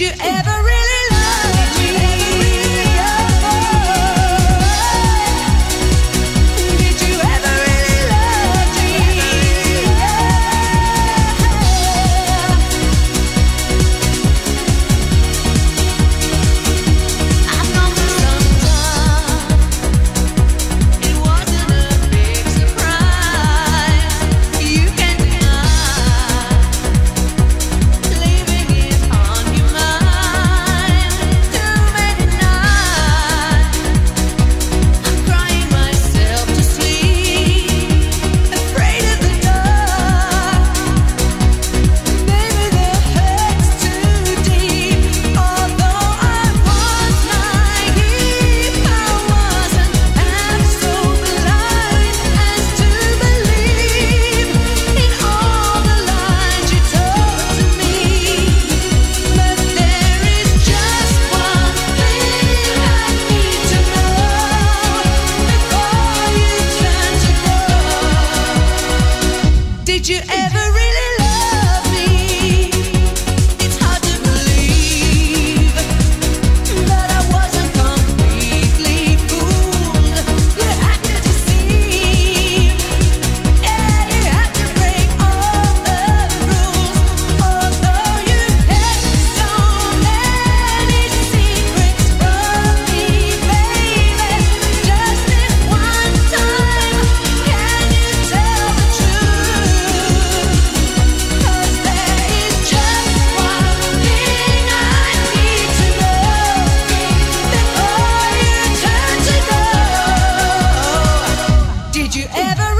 you ever you ever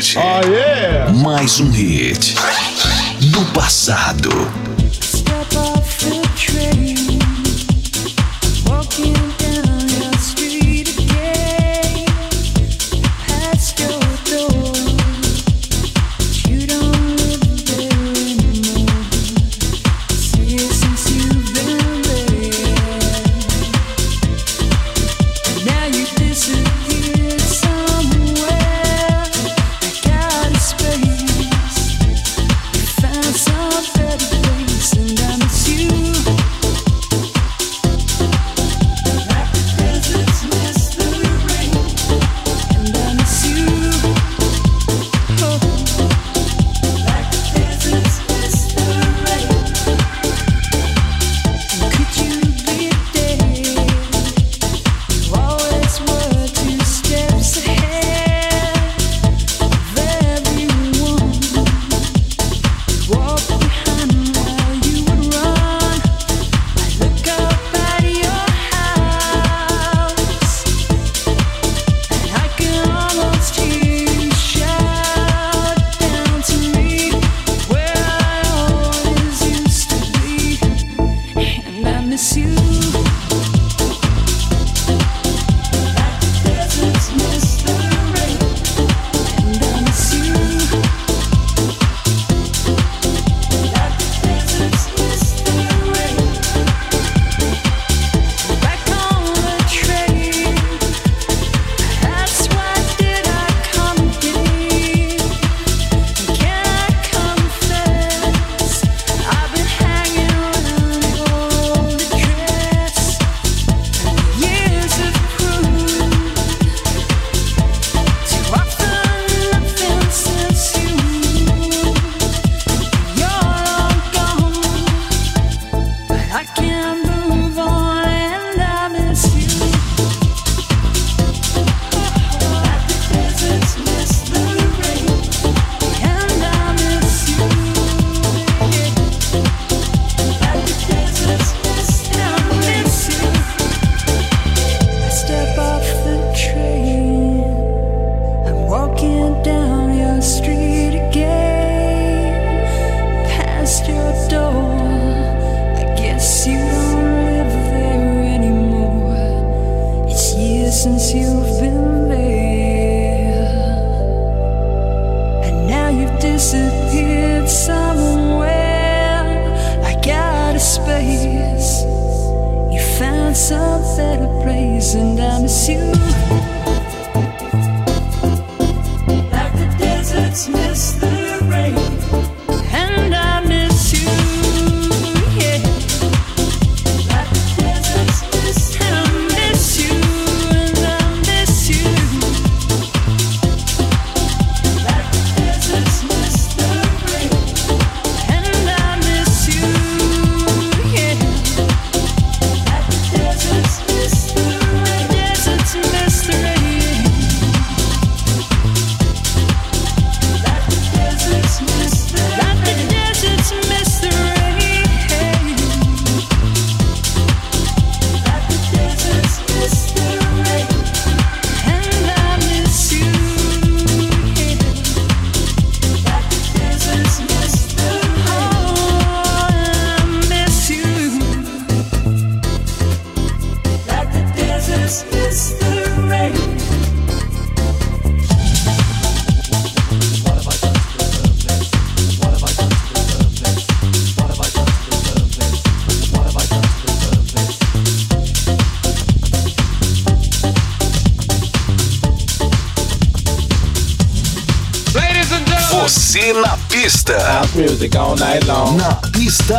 hoje. Oh, yeah. Mais um hit. disappeared somewhere I got a space. You found some better place, and I miss you. Like the desert's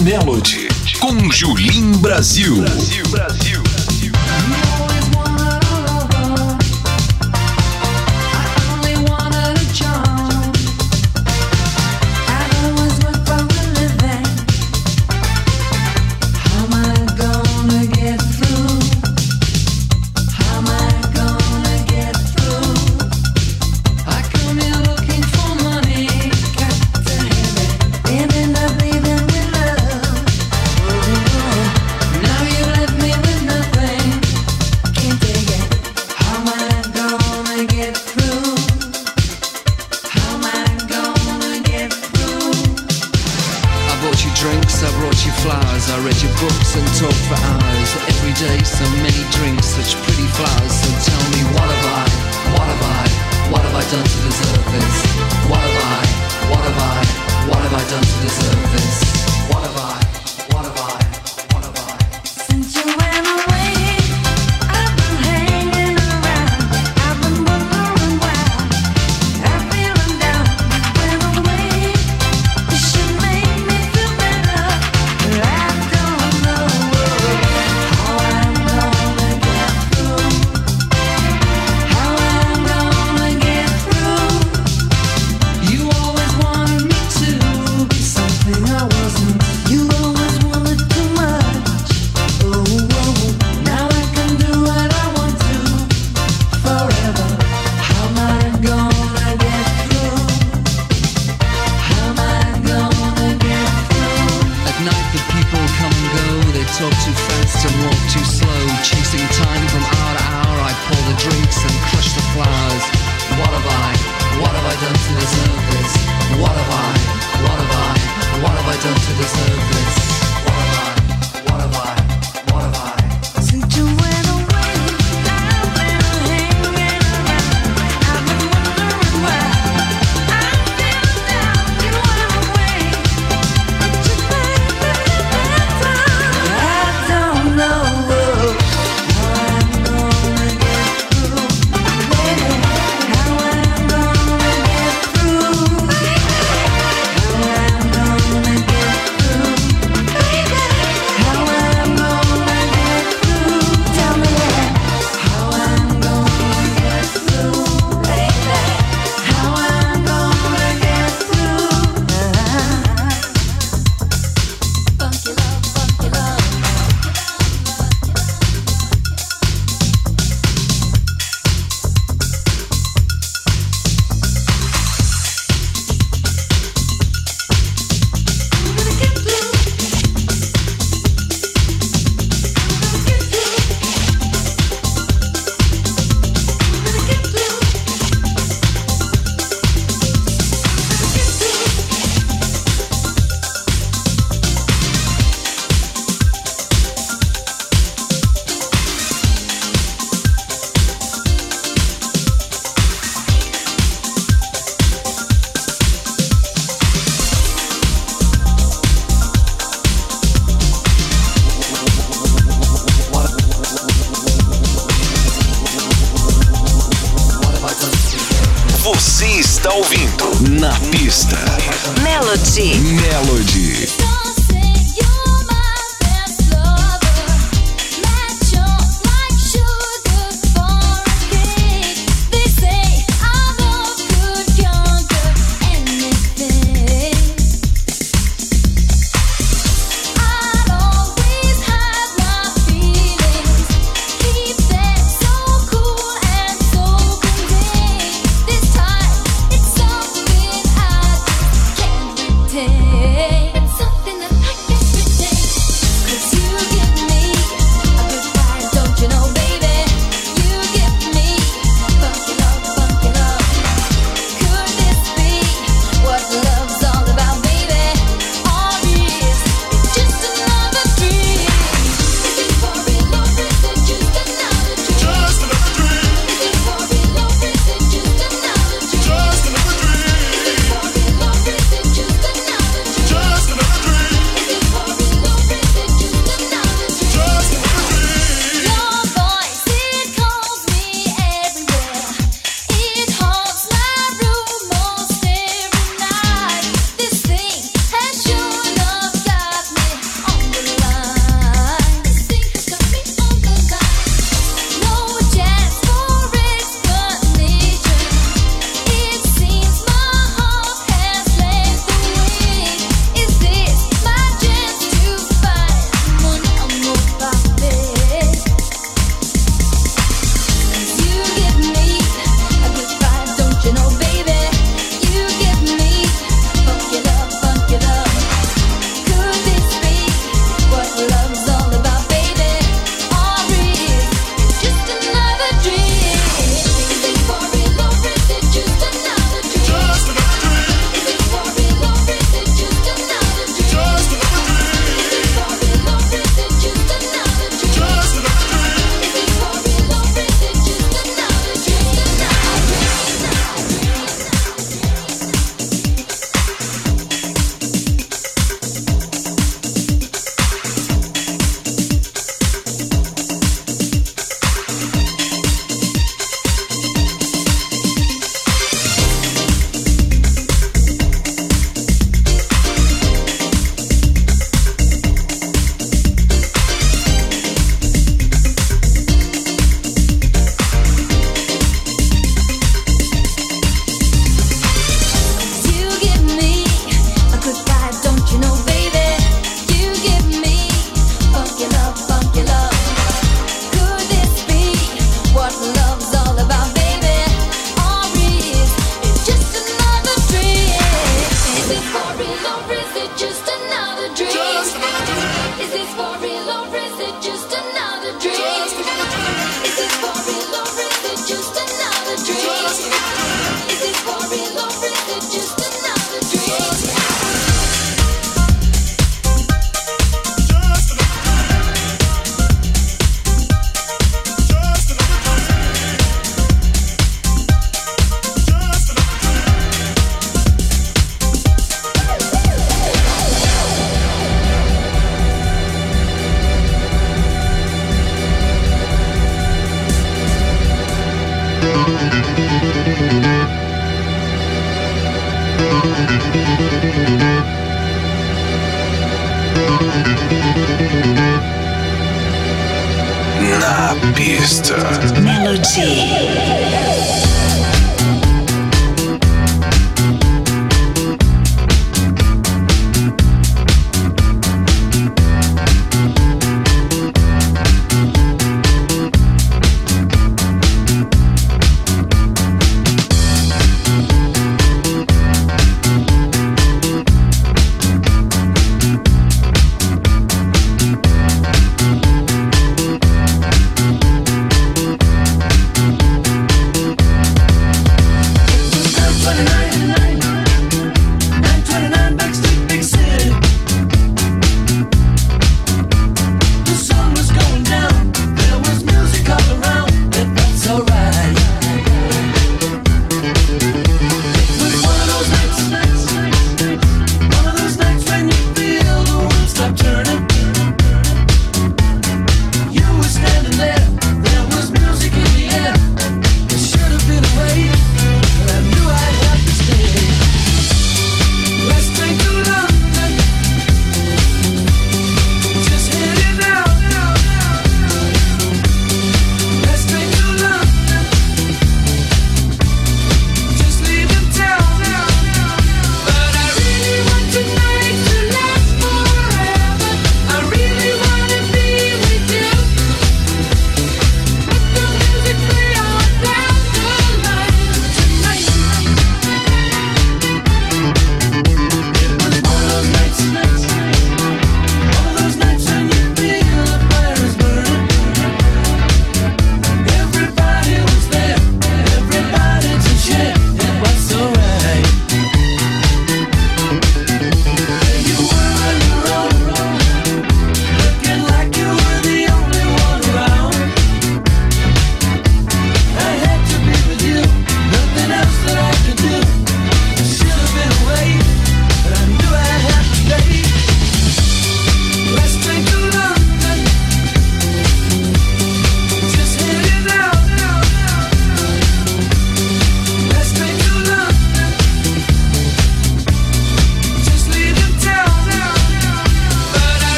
Melo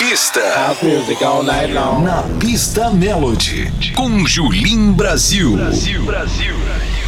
pista. Na pista Melody. Com Julim Brasil. Brasil. Brasil.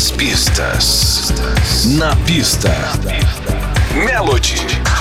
Las pistas. Na pista. Na pista. Melody.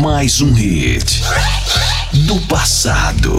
Mais um hit do passado.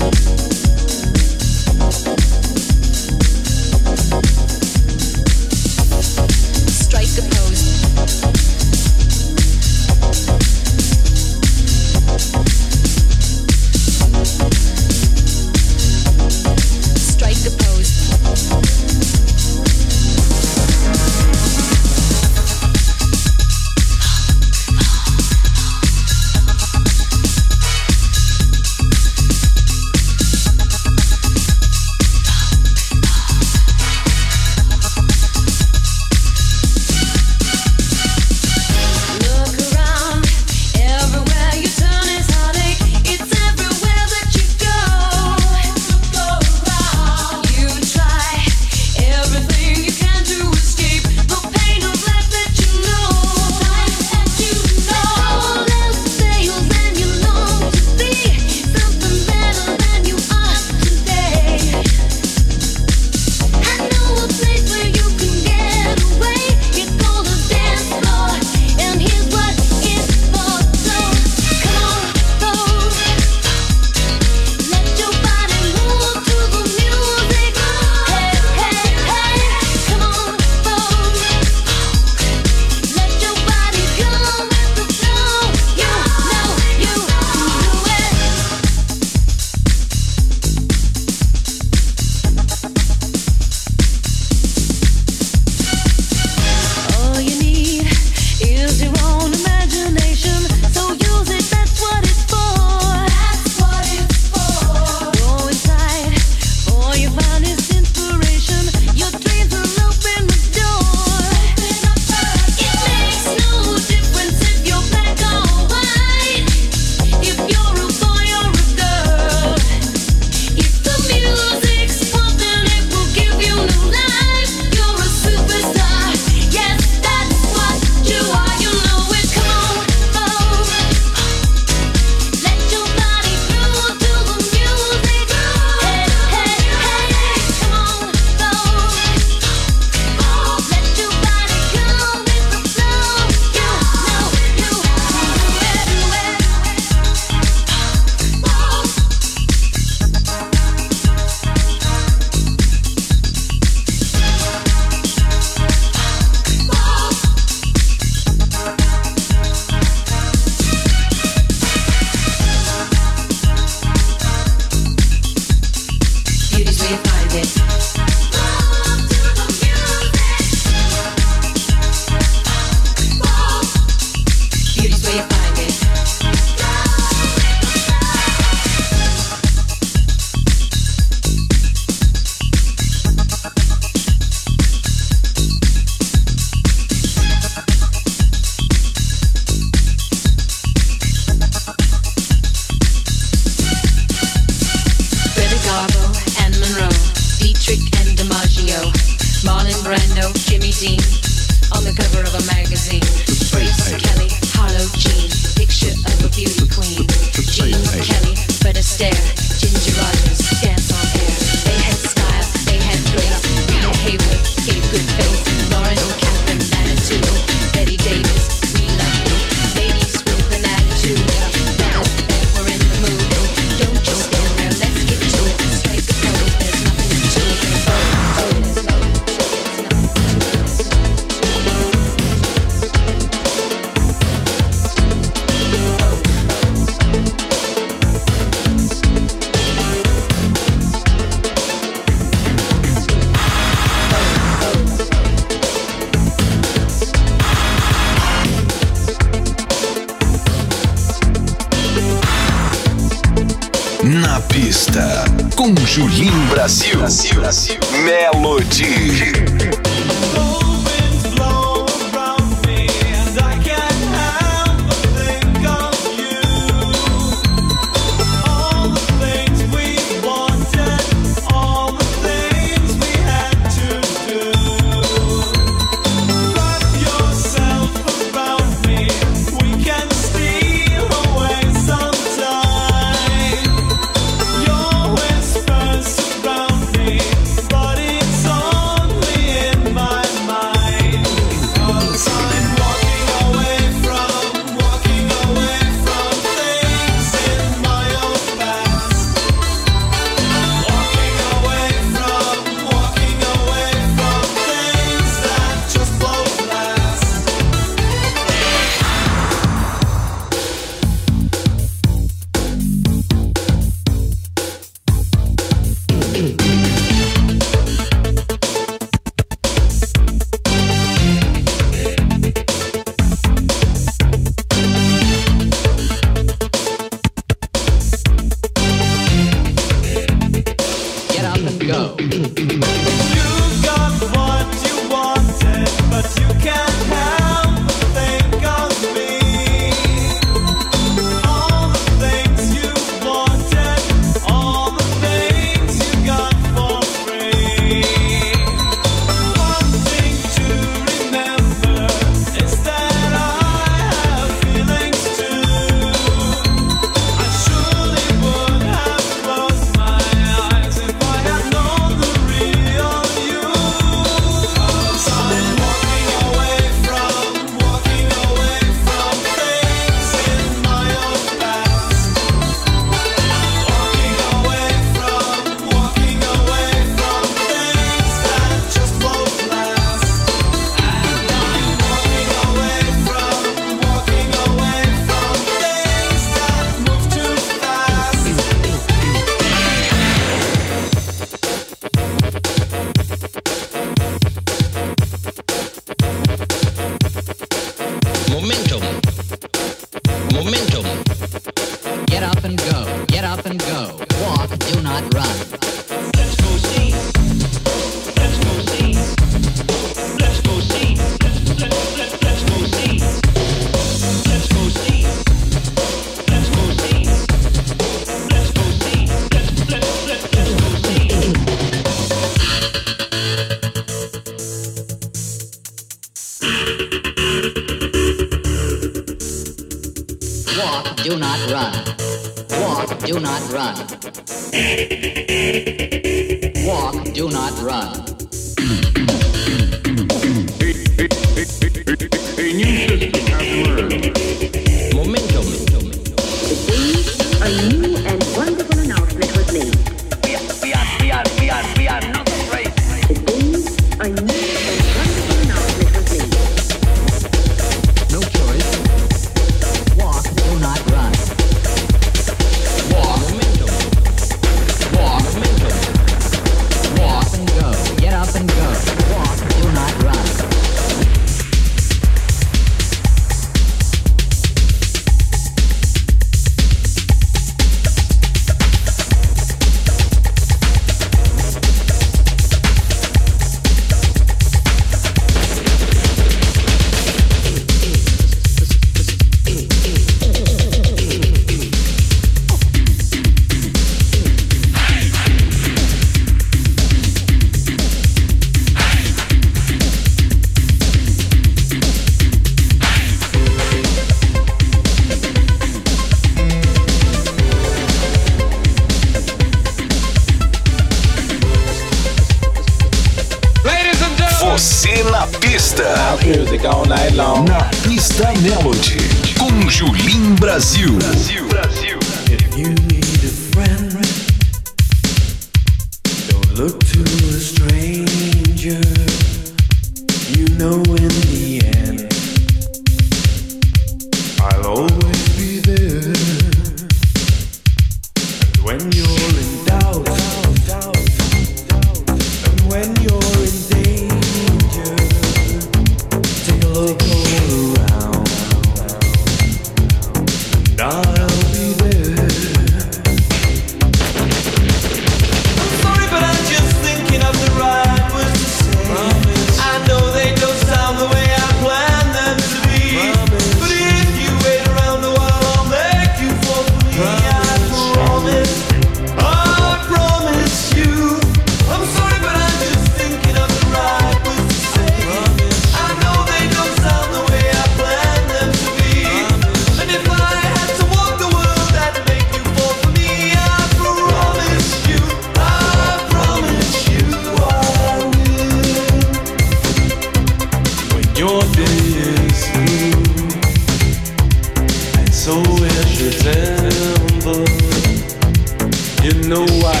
You know what.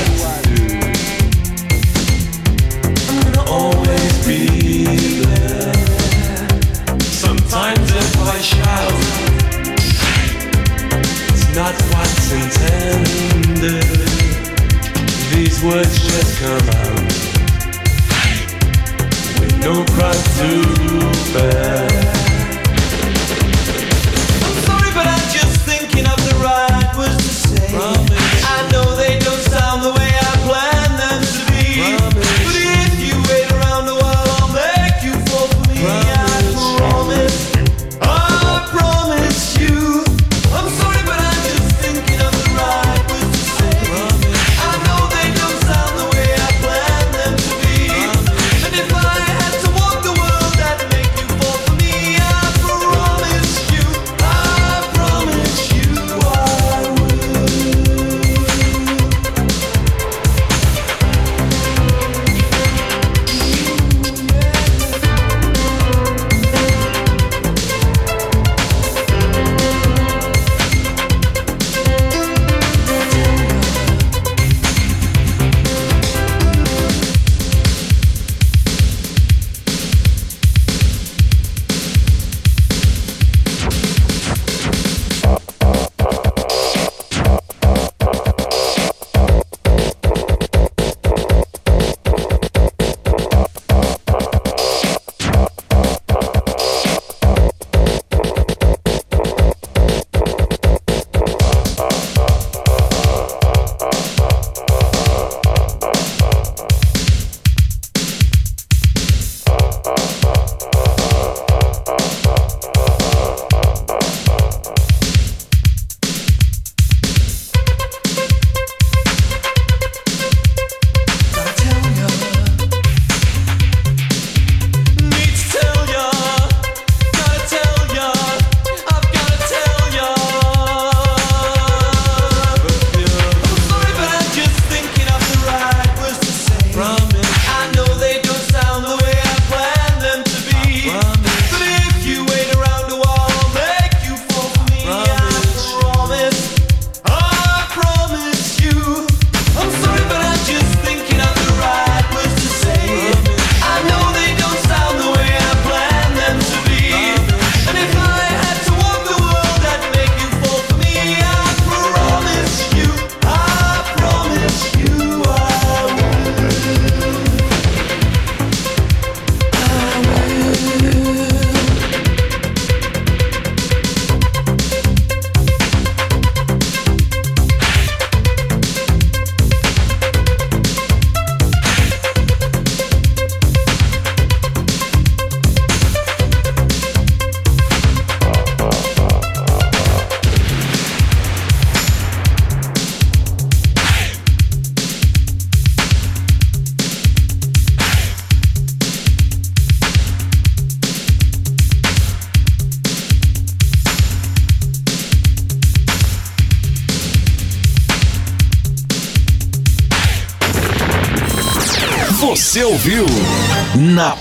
I'm gonna always be there. Sometimes if I shout, it's not what's intended. These words just come out with no pride to.